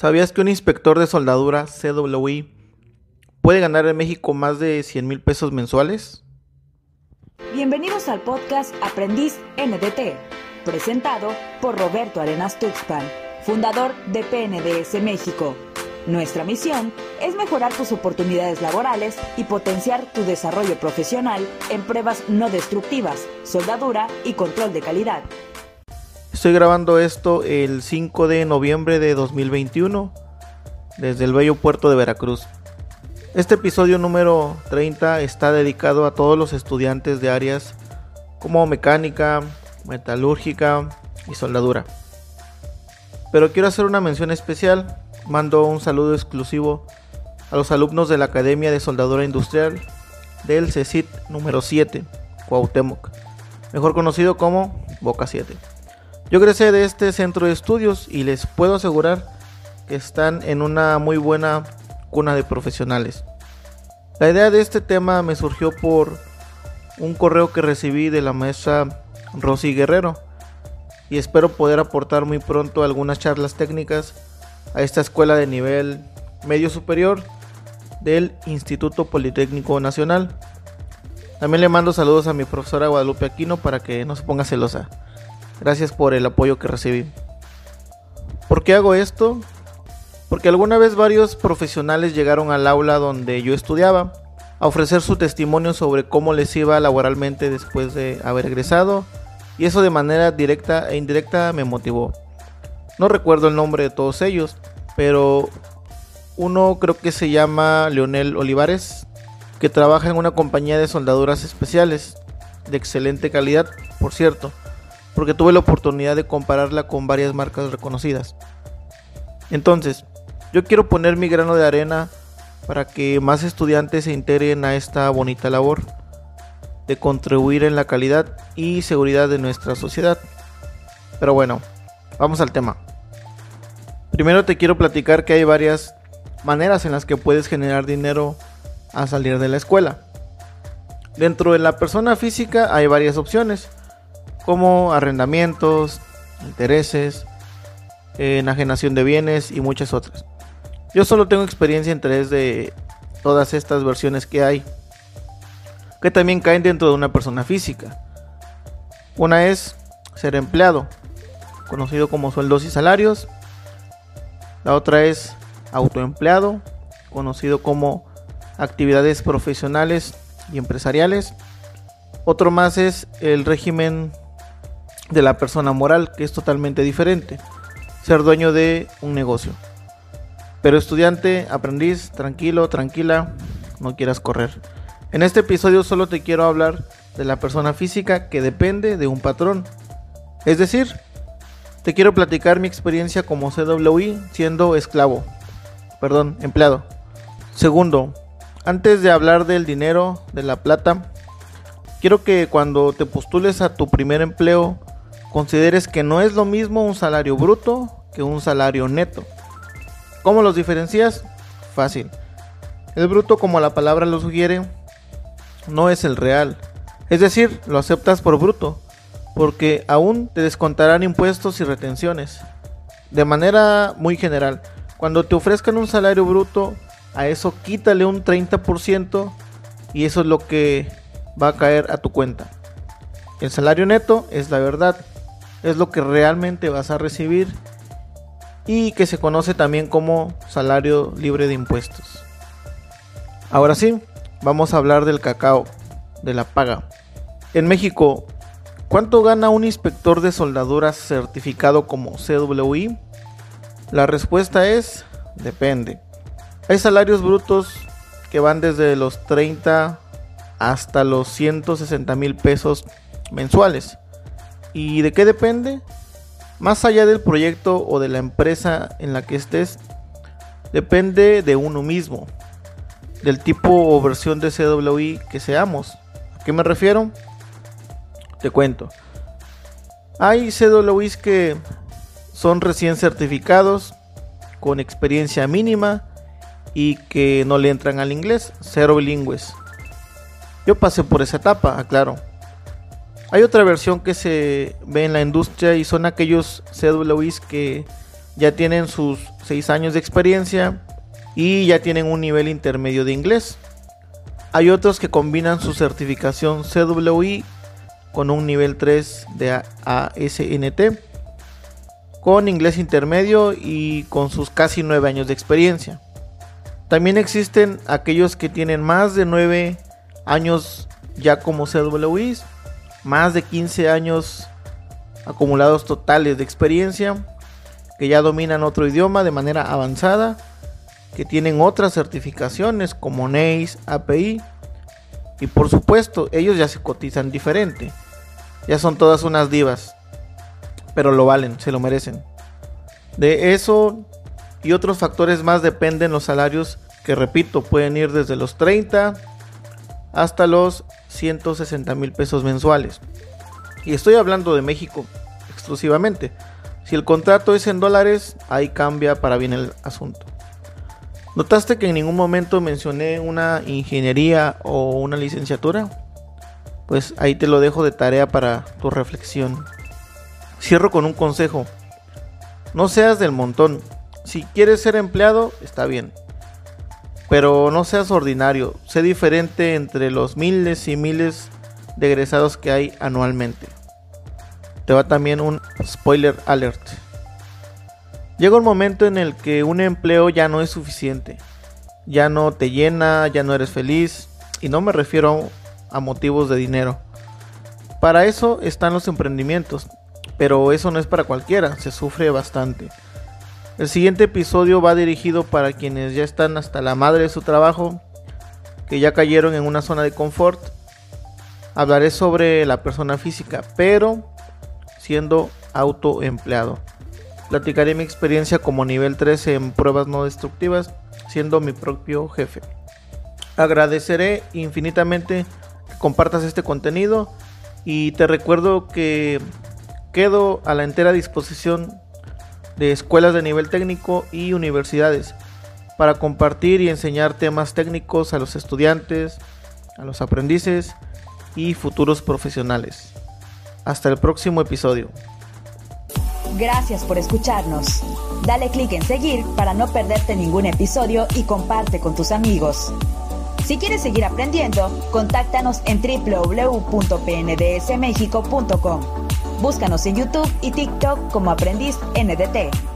¿Sabías que un inspector de soldadura CWI puede ganar en México más de 100 mil pesos mensuales? Bienvenidos al podcast Aprendiz NDT, presentado por Roberto Arenas Tuxpan, fundador de PNDS México. Nuestra misión es mejorar tus oportunidades laborales y potenciar tu desarrollo profesional en pruebas no destructivas, soldadura y control de calidad. Estoy grabando esto el 5 de noviembre de 2021 desde el bello puerto de Veracruz. Este episodio número 30 está dedicado a todos los estudiantes de áreas como mecánica, metalúrgica y soldadura. Pero quiero hacer una mención especial. Mando un saludo exclusivo a los alumnos de la Academia de Soldadura Industrial del CECIT número 7, Cuauhtémoc, mejor conocido como Boca 7. Yo egresé de este centro de estudios y les puedo asegurar que están en una muy buena cuna de profesionales. La idea de este tema me surgió por un correo que recibí de la maestra Rosy Guerrero y espero poder aportar muy pronto algunas charlas técnicas a esta escuela de nivel medio superior del Instituto Politécnico Nacional. También le mando saludos a mi profesora Guadalupe Aquino para que no se ponga celosa. Gracias por el apoyo que recibí. ¿Por qué hago esto? Porque alguna vez varios profesionales llegaron al aula donde yo estudiaba a ofrecer su testimonio sobre cómo les iba laboralmente después de haber egresado y eso de manera directa e indirecta me motivó. No recuerdo el nombre de todos ellos, pero uno creo que se llama Leonel Olivares, que trabaja en una compañía de soldaduras especiales, de excelente calidad, por cierto porque tuve la oportunidad de compararla con varias marcas reconocidas. Entonces, yo quiero poner mi grano de arena para que más estudiantes se integren a esta bonita labor de contribuir en la calidad y seguridad de nuestra sociedad. Pero bueno, vamos al tema. Primero te quiero platicar que hay varias maneras en las que puedes generar dinero a salir de la escuela. Dentro de la persona física hay varias opciones como arrendamientos, intereses, enajenación de bienes y muchas otras. Yo solo tengo experiencia en tres de todas estas versiones que hay, que también caen dentro de una persona física. Una es ser empleado, conocido como sueldos y salarios. La otra es autoempleado, conocido como actividades profesionales y empresariales. Otro más es el régimen de la persona moral, que es totalmente diferente. Ser dueño de un negocio. Pero estudiante, aprendiz, tranquilo, tranquila, no quieras correr. En este episodio solo te quiero hablar de la persona física que depende de un patrón. Es decir, te quiero platicar mi experiencia como CWI siendo esclavo. Perdón, empleado. Segundo, antes de hablar del dinero, de la plata, quiero que cuando te postules a tu primer empleo consideres que no es lo mismo un salario bruto que un salario neto. ¿Cómo los diferencias? Fácil. El bruto, como la palabra lo sugiere, no es el real. Es decir, lo aceptas por bruto, porque aún te descontarán impuestos y retenciones. De manera muy general, cuando te ofrezcan un salario bruto, a eso quítale un 30% y eso es lo que va a caer a tu cuenta. El salario neto es la verdad, es lo que realmente vas a recibir y que se conoce también como salario libre de impuestos. Ahora sí, vamos a hablar del cacao, de la paga. En México, ¿cuánto gana un inspector de soldaduras certificado como CWI? La respuesta es, depende. Hay salarios brutos que van desde los 30 hasta los 160 mil pesos mensuales. ¿Y de qué depende? Más allá del proyecto o de la empresa en la que estés, depende de uno mismo, del tipo o versión de CWI que seamos. ¿A qué me refiero? Te cuento. Hay CWIs que son recién certificados, con experiencia mínima y que no le entran al inglés, cero bilingües. Yo pasé por esa etapa, aclaro. Hay otra versión que se ve en la industria y son aquellos CWIs que ya tienen sus 6 años de experiencia y ya tienen un nivel intermedio de inglés. Hay otros que combinan su certificación CWI con un nivel 3 de ASNT, con inglés intermedio y con sus casi 9 años de experiencia. También existen aquellos que tienen más de 9 años ya como CWIs, más de 15 años acumulados totales de experiencia, que ya dominan otro idioma de manera avanzada, que tienen otras certificaciones como NACE, API, y por supuesto, ellos ya se cotizan diferente. Ya son todas unas divas, pero lo valen, se lo merecen. De eso y otros factores más dependen los salarios que repito, pueden ir desde los 30 hasta los 160 mil pesos mensuales. Y estoy hablando de México exclusivamente. Si el contrato es en dólares, ahí cambia para bien el asunto. ¿Notaste que en ningún momento mencioné una ingeniería o una licenciatura? Pues ahí te lo dejo de tarea para tu reflexión. Cierro con un consejo. No seas del montón. Si quieres ser empleado, está bien. Pero no seas ordinario. Sé diferente entre los miles y miles de egresados que hay anualmente. Te va también un spoiler alert. Llega un momento en el que un empleo ya no es suficiente. Ya no te llena, ya no eres feliz. Y no me refiero a motivos de dinero. Para eso están los emprendimientos. Pero eso no es para cualquiera, se sufre bastante. El siguiente episodio va dirigido para quienes ya están hasta la madre de su trabajo, que ya cayeron en una zona de confort. Hablaré sobre la persona física, pero siendo autoempleado. Platicaré mi experiencia como nivel 13 en pruebas no destructivas, siendo mi propio jefe. Agradeceré infinitamente que compartas este contenido y te recuerdo que quedo a la entera disposición de escuelas de nivel técnico y universidades para compartir y enseñar temas técnicos a los estudiantes, a los aprendices y futuros profesionales. Hasta el próximo episodio. Gracias por escucharnos. Dale clic en seguir para no perderte ningún episodio y comparte con tus amigos. Si quieres seguir aprendiendo, contáctanos en www.pndsmexico.com. Búscanos en YouTube y TikTok como Aprendiz NDT.